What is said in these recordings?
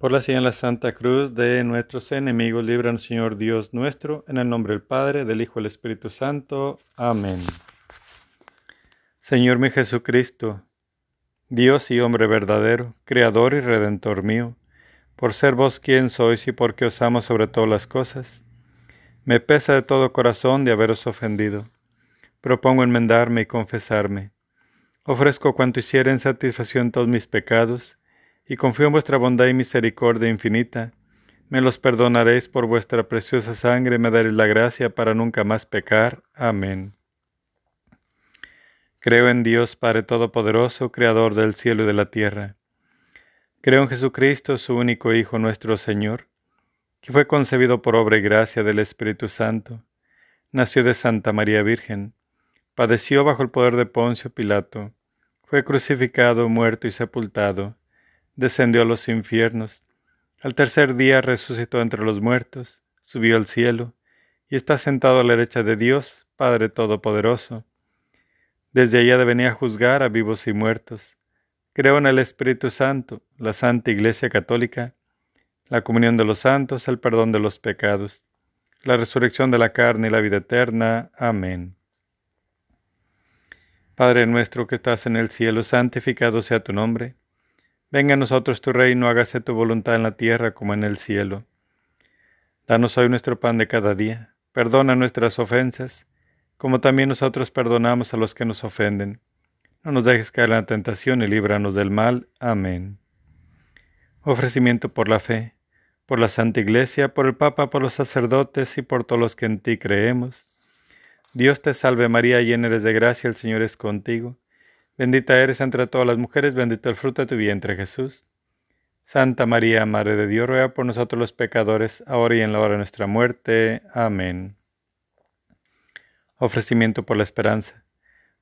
Por la señal la Santa Cruz de nuestros enemigos, líbranos, Señor Dios nuestro, en el nombre del Padre, del Hijo y del Espíritu Santo. Amén. Señor mi Jesucristo, Dios y hombre verdadero, Creador y Redentor mío, por ser vos quien sois y porque os amo sobre todas las cosas, me pesa de todo corazón de haberos ofendido. Propongo enmendarme y confesarme. Ofrezco cuanto hiciera en satisfacción todos mis pecados, y confío en vuestra bondad y misericordia infinita. Me los perdonaréis por vuestra preciosa sangre, me daréis la gracia para nunca más pecar. Amén. Creo en Dios Padre Todopoderoso, Creador del cielo y de la tierra. Creo en Jesucristo, su único Hijo nuestro Señor, que fue concebido por obra y gracia del Espíritu Santo, nació de Santa María Virgen, padeció bajo el poder de Poncio Pilato, fue crucificado, muerto y sepultado, descendió a los infiernos. Al tercer día resucitó entre los muertos, subió al cielo, y está sentado a la derecha de Dios, Padre Todopoderoso. Desde allá de venir a juzgar a vivos y muertos. Creo en el Espíritu Santo, la Santa Iglesia Católica, la comunión de los santos, el perdón de los pecados, la resurrección de la carne y la vida eterna. Amén. Padre nuestro que estás en el cielo, santificado sea tu nombre. Venga a nosotros tu reino, hágase tu voluntad en la tierra como en el cielo. Danos hoy nuestro pan de cada día. Perdona nuestras ofensas, como también nosotros perdonamos a los que nos ofenden. No nos dejes caer en la tentación y líbranos del mal. Amén. Ofrecimiento por la fe, por la Santa Iglesia, por el Papa, por los sacerdotes y por todos los que en ti creemos. Dios te salve María, llena eres de gracia, el Señor es contigo. Bendita eres entre todas las mujeres, bendito el fruto de tu vientre Jesús. Santa María, Madre de Dios, ruega por nosotros los pecadores, ahora y en la hora de nuestra muerte. Amén. Ofrecimiento por la esperanza,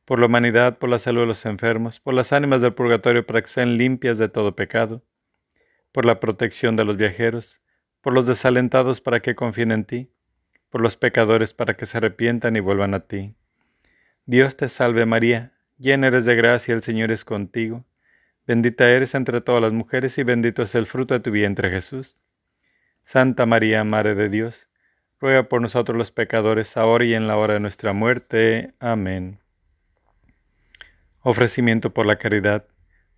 por la humanidad, por la salud de los enfermos, por las ánimas del purgatorio para que sean limpias de todo pecado, por la protección de los viajeros, por los desalentados para que confíen en ti, por los pecadores para que se arrepientan y vuelvan a ti. Dios te salve María, llena eres de gracia, el Señor es contigo. Bendita eres entre todas las mujeres y bendito es el fruto de tu vientre Jesús. Santa María, Madre de Dios, ruega por nosotros los pecadores, ahora y en la hora de nuestra muerte. Amén. Ofrecimiento por la caridad,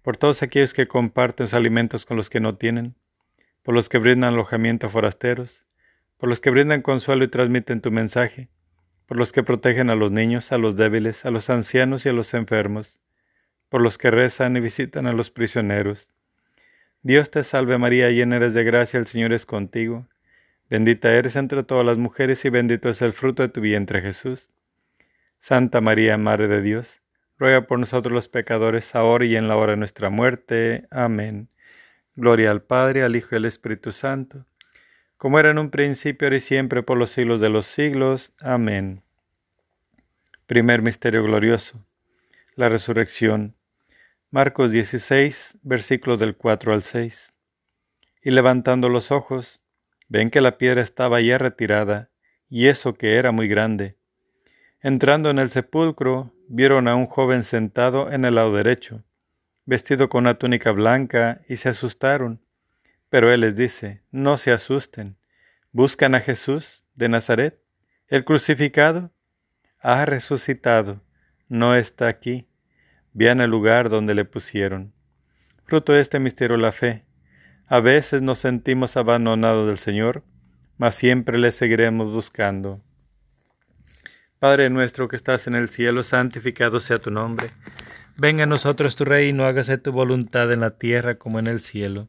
por todos aquellos que comparten sus alimentos con los que no tienen, por los que brindan alojamiento a forasteros, por los que brindan consuelo y transmiten tu mensaje, por los que protegen a los niños, a los débiles, a los ancianos y a los enfermos, por los que rezan y visitan a los prisioneros. Dios te salve María, llena eres de gracia, el Señor es contigo. Bendita eres entre todas las mujeres y bendito es el fruto de tu vientre Jesús. Santa María, Madre de Dios, ruega por nosotros los pecadores, ahora y en la hora de nuestra muerte. Amén. Gloria al Padre, al Hijo y al Espíritu Santo como era en un principio, ahora y siempre, por los siglos de los siglos. Amén. Primer Misterio Glorioso. La Resurrección. Marcos 16, versículos del 4 al 6. Y levantando los ojos, ven que la piedra estaba ya retirada, y eso que era muy grande. Entrando en el sepulcro, vieron a un joven sentado en el lado derecho, vestido con una túnica blanca, y se asustaron. Pero él les dice, no se asusten, buscan a Jesús de Nazaret, el crucificado, ha resucitado, no está aquí, vean el lugar donde le pusieron. Fruto de este misterio la fe. A veces nos sentimos abandonados del Señor, mas siempre le seguiremos buscando. Padre nuestro que estás en el cielo, santificado sea tu nombre. Venga a nosotros tu reino, hágase tu voluntad en la tierra como en el cielo.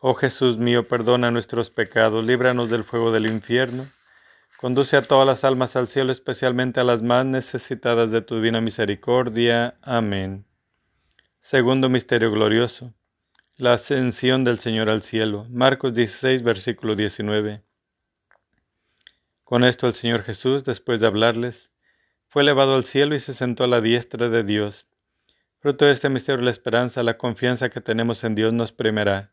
Oh Jesús mío, perdona nuestros pecados, líbranos del fuego del infierno, conduce a todas las almas al cielo, especialmente a las más necesitadas de tu divina misericordia. Amén. Segundo Misterio Glorioso. La ascensión del Señor al cielo. Marcos 16, versículo 19. Con esto el Señor Jesús, después de hablarles, fue elevado al cielo y se sentó a la diestra de Dios. Fruto de este misterio la esperanza, la confianza que tenemos en Dios nos primerá.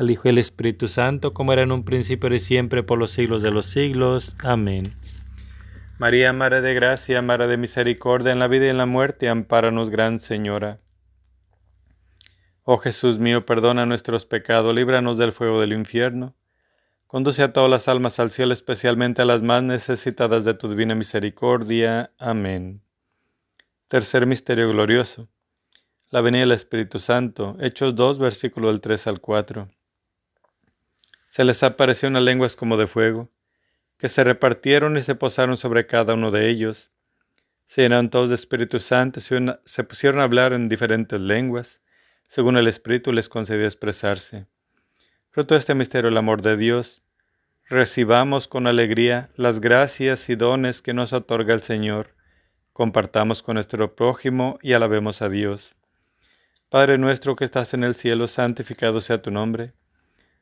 al Hijo y al Espíritu Santo, como era en un principio y siempre, por los siglos de los siglos. Amén. María, Madre de Gracia, Madre de Misericordia, en la vida y en la muerte, ampáranos, Gran Señora. Oh Jesús mío, perdona nuestros pecados, líbranos del fuego del infierno Conduce a todas las almas al cielo, especialmente a las más necesitadas de tu divina misericordia. Amén. Tercer misterio glorioso. La venida del Espíritu Santo. Hechos 2, versículo del 3 al 4. Se les apareció unas lenguas como de fuego, que se repartieron y se posaron sobre cada uno de ellos. Se llenaron todos de Espíritu Santo y se pusieron a hablar en diferentes lenguas, según el Espíritu les concedió expresarse. Fruto este misterio el amor de Dios. Recibamos con alegría las gracias y dones que nos otorga el Señor. Compartamos con nuestro prójimo y alabemos a Dios. Padre nuestro que estás en el cielo, santificado sea tu nombre.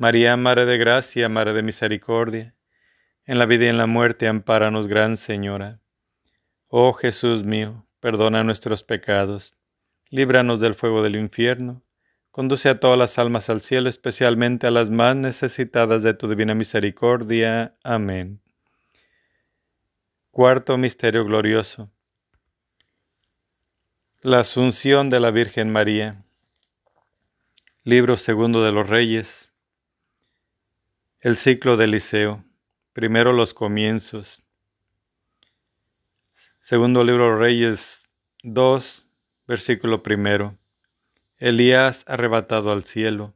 María, Madre de Gracia, Madre de Misericordia, en la vida y en la muerte, ampáranos, Gran Señora. Oh Jesús mío, perdona nuestros pecados, líbranos del fuego del infierno, conduce a todas las almas al cielo, especialmente a las más necesitadas de tu divina misericordia. Amén. Cuarto Misterio Glorioso. La Asunción de la Virgen María. Libro segundo de los Reyes el ciclo de Eliseo. Primero los comienzos. Segundo libro Reyes 2, versículo primero. Elías arrebatado al cielo.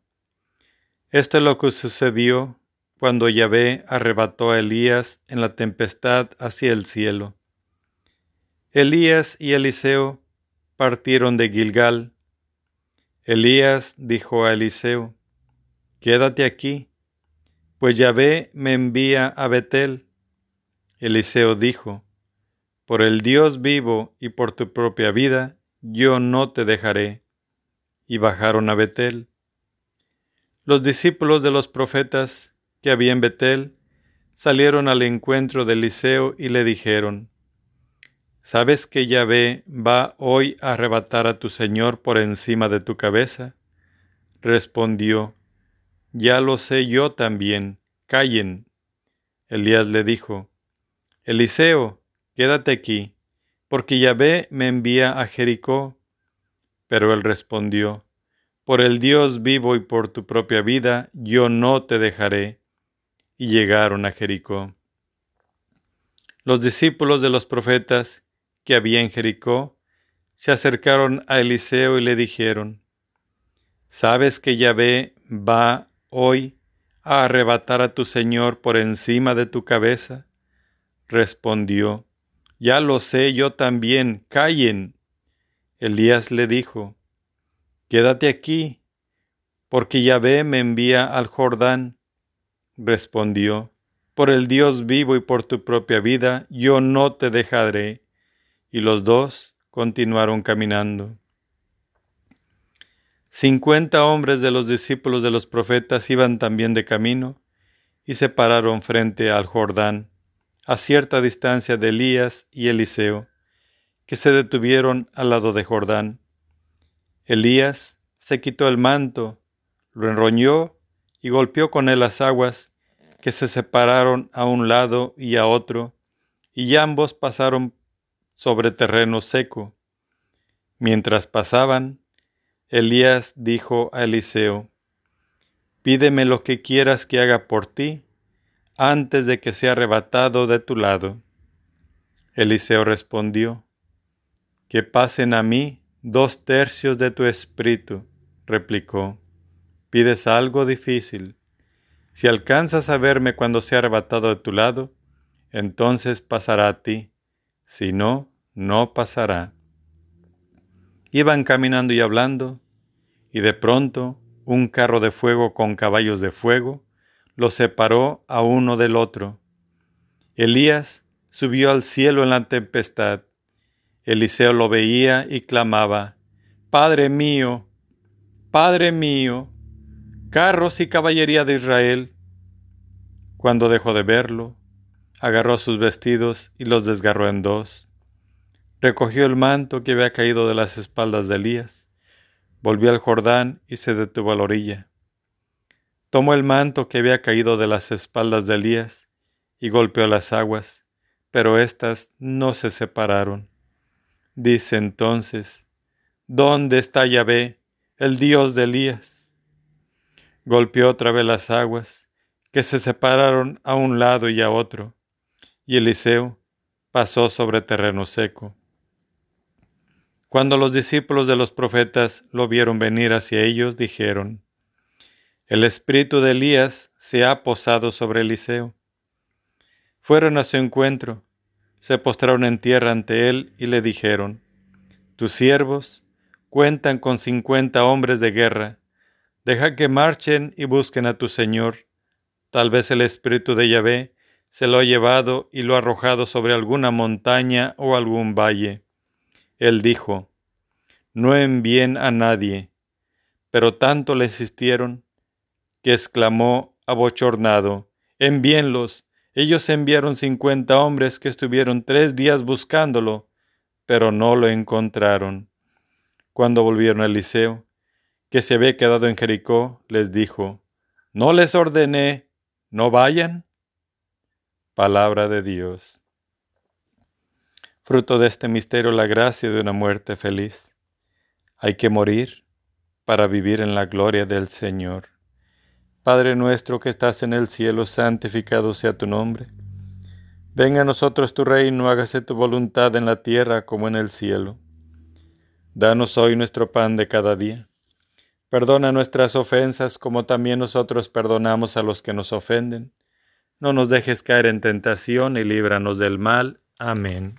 Esto es lo que sucedió cuando Yahvé arrebató a Elías en la tempestad hacia el cielo. Elías y Eliseo partieron de Gilgal. Elías dijo a Eliseo, Quédate aquí pues Yahvé me envía a Betel. Eliseo dijo, Por el Dios vivo y por tu propia vida, yo no te dejaré. Y bajaron a Betel. Los discípulos de los profetas que había en Betel salieron al encuentro de Eliseo y le dijeron, ¿Sabes que Yahvé va hoy a arrebatar a tu Señor por encima de tu cabeza? Respondió, ya lo sé yo también. Callen. Elías le dijo, Eliseo, quédate aquí, porque Yahvé me envía a Jericó. Pero él respondió, Por el Dios vivo y por tu propia vida, yo no te dejaré. Y llegaron a Jericó. Los discípulos de los profetas que había en Jericó se acercaron a Eliseo y le dijeron, ¿Sabes que Yahvé va hoy a arrebatar a tu Señor por encima de tu cabeza? Respondió, Ya lo sé yo también, callen. Elías le dijo, Quédate aquí, porque Yahvé me envía al Jordán. Respondió, Por el Dios vivo y por tu propia vida, yo no te dejaré. Y los dos continuaron caminando. Cincuenta hombres de los discípulos de los profetas iban también de camino y se pararon frente al Jordán, a cierta distancia de Elías y Eliseo, que se detuvieron al lado de Jordán. Elías se quitó el manto, lo enroñó y golpeó con él las aguas, que se separaron a un lado y a otro, y ambos pasaron sobre terreno seco. Mientras pasaban, Elías dijo a Eliseo, Pídeme lo que quieras que haga por ti, antes de que sea arrebatado de tu lado. Eliseo respondió, Que pasen a mí dos tercios de tu espíritu, replicó. Pides algo difícil. Si alcanzas a verme cuando sea arrebatado de tu lado, entonces pasará a ti, si no, no pasará. Iban caminando y hablando, y de pronto un carro de fuego con caballos de fuego los separó a uno del otro. Elías subió al cielo en la tempestad. Eliseo lo veía y clamaba, Padre mío, Padre mío, carros y caballería de Israel. Cuando dejó de verlo, agarró sus vestidos y los desgarró en dos. Recogió el manto que había caído de las espaldas de Elías volvió al Jordán y se detuvo a la orilla. Tomó el manto que había caído de las espaldas de Elías y golpeó las aguas, pero éstas no se separaron. Dice entonces, ¿Dónde está Yahvé, el Dios de Elías? Golpeó otra vez las aguas, que se separaron a un lado y a otro, y Eliseo pasó sobre terreno seco. Cuando los discípulos de los profetas lo vieron venir hacia ellos, dijeron, El espíritu de Elías se ha posado sobre Eliseo. Fueron a su encuentro, se postraron en tierra ante él y le dijeron, Tus siervos cuentan con cincuenta hombres de guerra, deja que marchen y busquen a tu Señor. Tal vez el espíritu de Yahvé se lo ha llevado y lo ha arrojado sobre alguna montaña o algún valle. Él dijo, No envíen a nadie. Pero tanto le insistieron que exclamó abochornado, Envíenlos. Ellos enviaron cincuenta hombres que estuvieron tres días buscándolo, pero no lo encontraron. Cuando volvieron a Eliseo, que se había quedado en Jericó, les dijo, ¿No les ordené, no vayan? Palabra de Dios. Fruto de este misterio, la gracia de una muerte feliz. Hay que morir para vivir en la gloria del Señor. Padre nuestro que estás en el cielo, santificado sea tu nombre. Venga a nosotros tu reino, hágase tu voluntad en la tierra como en el cielo. Danos hoy nuestro pan de cada día. Perdona nuestras ofensas como también nosotros perdonamos a los que nos ofenden no nos dejes caer en tentación y líbranos del mal. Amén.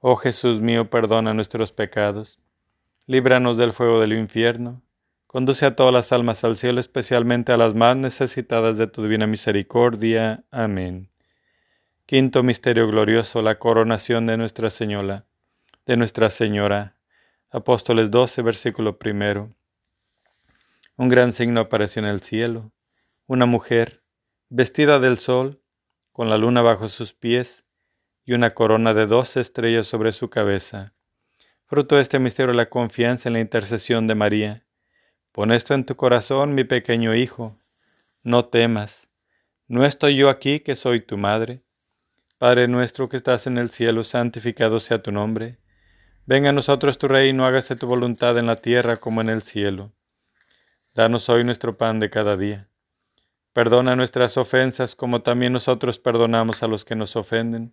Oh Jesús mío, perdona nuestros pecados, líbranos del fuego del infierno, conduce a todas las almas al cielo, especialmente a las más necesitadas de tu divina misericordia. Amén. Quinto Misterio Glorioso, la coronación de Nuestra Señora. de Nuestra Señora. Apóstoles 12, versículo primero. Un gran signo apareció en el cielo. Una mujer, vestida del sol, con la luna bajo sus pies y una corona de doce estrellas sobre su cabeza. Fruto de este misterio la confianza en la intercesión de María. Pon esto en tu corazón, mi pequeño hijo. No temas. ¿No estoy yo aquí que soy tu madre? Padre nuestro que estás en el cielo, santificado sea tu nombre. Venga a nosotros tu reino, hágase tu voluntad en la tierra como en el cielo. Danos hoy nuestro pan de cada día. Perdona nuestras ofensas como también nosotros perdonamos a los que nos ofenden.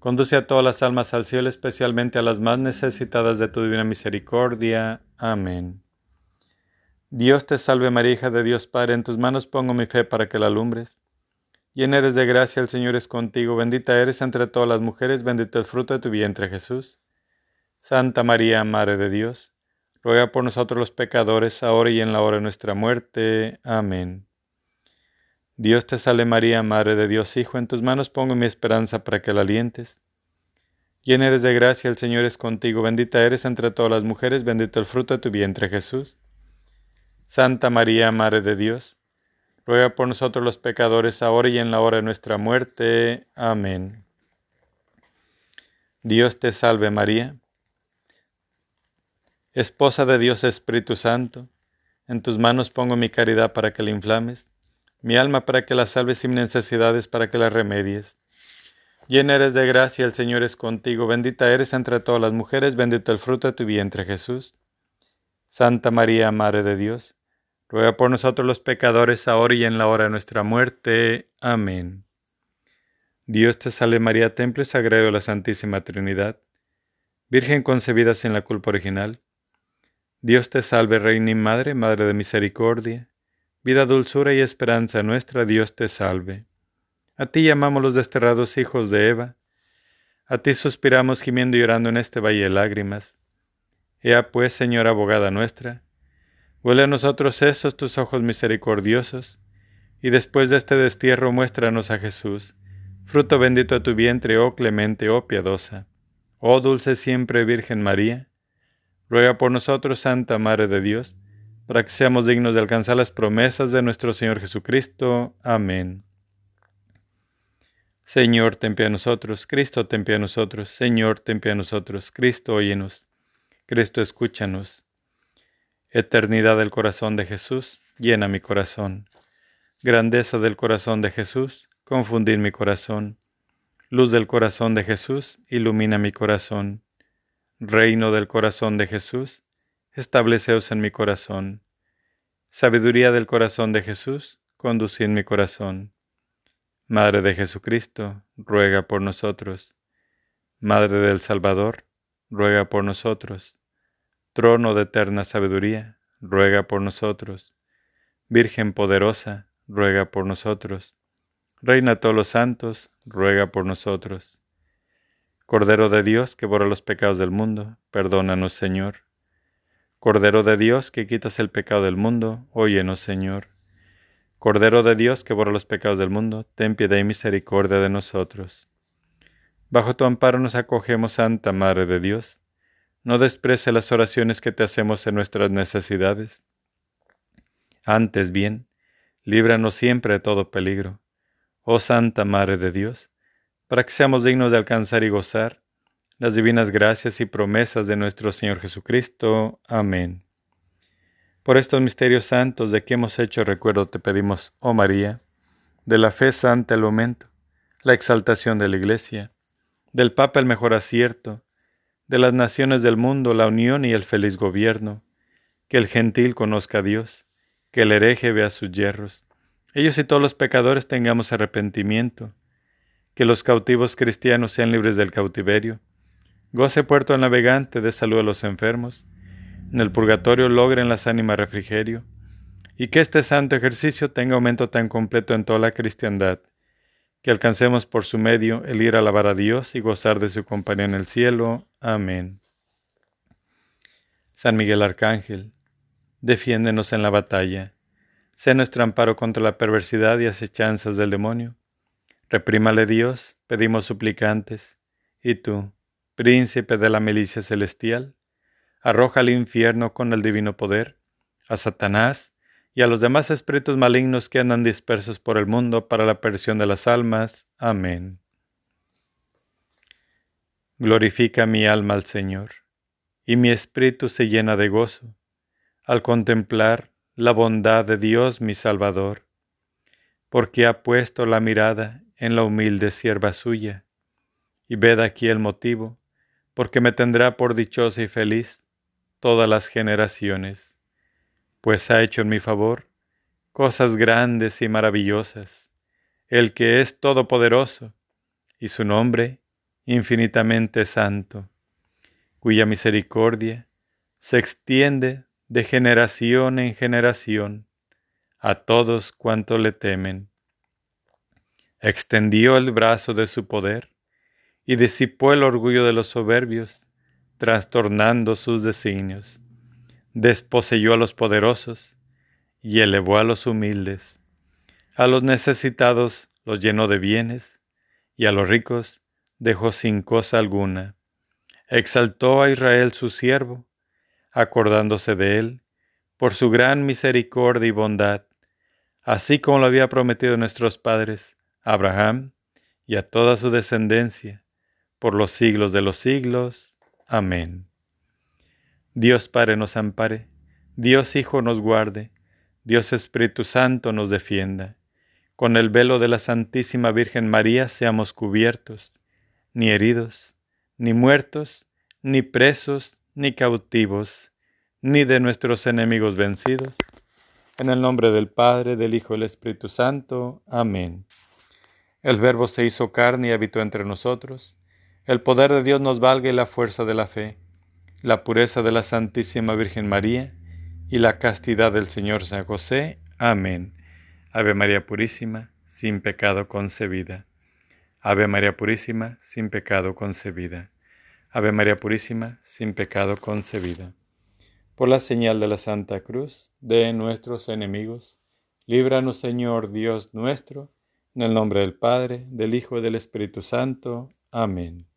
Conduce a todas las almas al cielo, especialmente a las más necesitadas de tu divina misericordia. Amén. Dios te salve María, hija de Dios Padre, en tus manos pongo mi fe para que la alumbres. Llena eres de gracia, el Señor es contigo, bendita eres entre todas las mujeres, bendito el fruto de tu vientre Jesús. Santa María, Madre de Dios, ruega por nosotros los pecadores, ahora y en la hora de nuestra muerte. Amén. Dios te salve María, Madre de Dios, Hijo, en tus manos pongo mi esperanza para que la alientes. Llena eres de gracia, el Señor es contigo, bendita eres entre todas las mujeres, bendito el fruto de tu vientre Jesús. Santa María, Madre de Dios, ruega por nosotros los pecadores, ahora y en la hora de nuestra muerte. Amén. Dios te salve María, esposa de Dios Espíritu Santo, en tus manos pongo mi caridad para que la inflames. Mi alma para que la salves mis necesidades para que las remedies. Llena eres de gracia, el Señor es contigo, bendita eres entre todas las mujeres, bendito el fruto de tu vientre Jesús. Santa María, Madre de Dios, ruega por nosotros los pecadores, ahora y en la hora de nuestra muerte. Amén. Dios te salve María, templo y sagrado de la Santísima Trinidad, Virgen concebida sin la culpa original. Dios te salve, Reina y Madre, Madre de Misericordia Vida, dulzura y esperanza nuestra, Dios te salve. A ti llamamos los desterrados hijos de Eva. A ti suspiramos gimiendo y llorando en este valle de lágrimas. Ea pues, Señora abogada nuestra, huele a nosotros esos tus ojos misericordiosos, y después de este destierro muéstranos a Jesús, fruto bendito de tu vientre, oh clemente, oh piadosa. Oh dulce siempre Virgen María, ruega por nosotros, Santa Madre de Dios, para que seamos dignos de alcanzar las promesas de nuestro Señor Jesucristo. Amén. Señor, ten pie a nosotros, Cristo, ten pie a nosotros, Señor, ten pie a nosotros, Cristo, óyenos, Cristo, escúchanos. Eternidad del corazón de Jesús, llena mi corazón. Grandeza del corazón de Jesús, confundir mi corazón. Luz del corazón de Jesús, ilumina mi corazón. Reino del corazón de Jesús, estableceos en mi corazón. Sabiduría del corazón de Jesús, conducid mi corazón. Madre de Jesucristo, ruega por nosotros. Madre del Salvador, ruega por nosotros. Trono de eterna sabiduría, ruega por nosotros. Virgen poderosa, ruega por nosotros. Reina de todos los santos, ruega por nosotros. Cordero de Dios que borra los pecados del mundo, perdónanos Señor. Cordero de Dios que quitas el pecado del mundo, óyenos Señor. Cordero de Dios que borra los pecados del mundo, ten piedad y misericordia de nosotros. Bajo tu amparo nos acogemos, Santa Madre de Dios. No desprece las oraciones que te hacemos en nuestras necesidades. Antes bien, líbranos siempre de todo peligro. Oh Santa Madre de Dios, para que seamos dignos de alcanzar y gozar las divinas gracias y promesas de nuestro Señor Jesucristo. Amén. Por estos misterios santos de que hemos hecho recuerdo te pedimos, oh María, de la fe santa el aumento, la exaltación de la Iglesia, del Papa el mejor acierto, de las naciones del mundo la unión y el feliz gobierno, que el gentil conozca a Dios, que el hereje vea sus yerros, ellos y todos los pecadores tengamos arrepentimiento, que los cautivos cristianos sean libres del cautiverio, Goce puerto navegante de salud a los enfermos, en el purgatorio logren las ánimas refrigerio, y que este santo ejercicio tenga aumento tan completo en toda la cristiandad, que alcancemos por su medio el ir a alabar a Dios y gozar de su compañía en el cielo. Amén. San Miguel Arcángel, defiéndenos en la batalla, sé nuestro amparo contra la perversidad y acechanzas del demonio. Reprímale Dios, pedimos suplicantes, y tú, príncipe de la milicia celestial, arroja al infierno con el divino poder, a Satanás y a los demás espíritus malignos que andan dispersos por el mundo para la perdición de las almas. Amén. Glorifica mi alma al Señor, y mi espíritu se llena de gozo, al contemplar la bondad de Dios mi Salvador, porque ha puesto la mirada en la humilde sierva suya, y ved aquí el motivo porque me tendrá por dichosa y feliz todas las generaciones, pues ha hecho en mi favor cosas grandes y maravillosas, el que es todopoderoso, y su nombre infinitamente santo, cuya misericordia se extiende de generación en generación a todos cuantos le temen. Extendió el brazo de su poder y disipó el orgullo de los soberbios, trastornando sus designios. Desposeyó a los poderosos y elevó a los humildes. A los necesitados los llenó de bienes y a los ricos dejó sin cosa alguna. Exaltó a Israel su siervo, acordándose de él, por su gran misericordia y bondad, así como lo había prometido nuestros padres, Abraham, y a toda su descendencia, por los siglos de los siglos. Amén. Dios Padre nos ampare, Dios Hijo nos guarde, Dios Espíritu Santo nos defienda. con el velo de la Santísima Virgen María seamos cubiertos, ni heridos, ni muertos, ni presos, ni cautivos, ni de nuestros enemigos vencidos. En el nombre del Padre, del Hijo y del Espíritu Santo. Amén. El Verbo se hizo carne y habitó entre nosotros. El poder de Dios nos valga y la fuerza de la fe, la pureza de la Santísima Virgen María y la castidad del Señor San José. Amén. Ave María Purísima, sin pecado concebida. Ave María Purísima, sin pecado concebida. Ave María Purísima, sin pecado concebida. Por la señal de la Santa Cruz de nuestros enemigos, líbranos Señor Dios nuestro, en el nombre del Padre, del Hijo y del Espíritu Santo. Amén.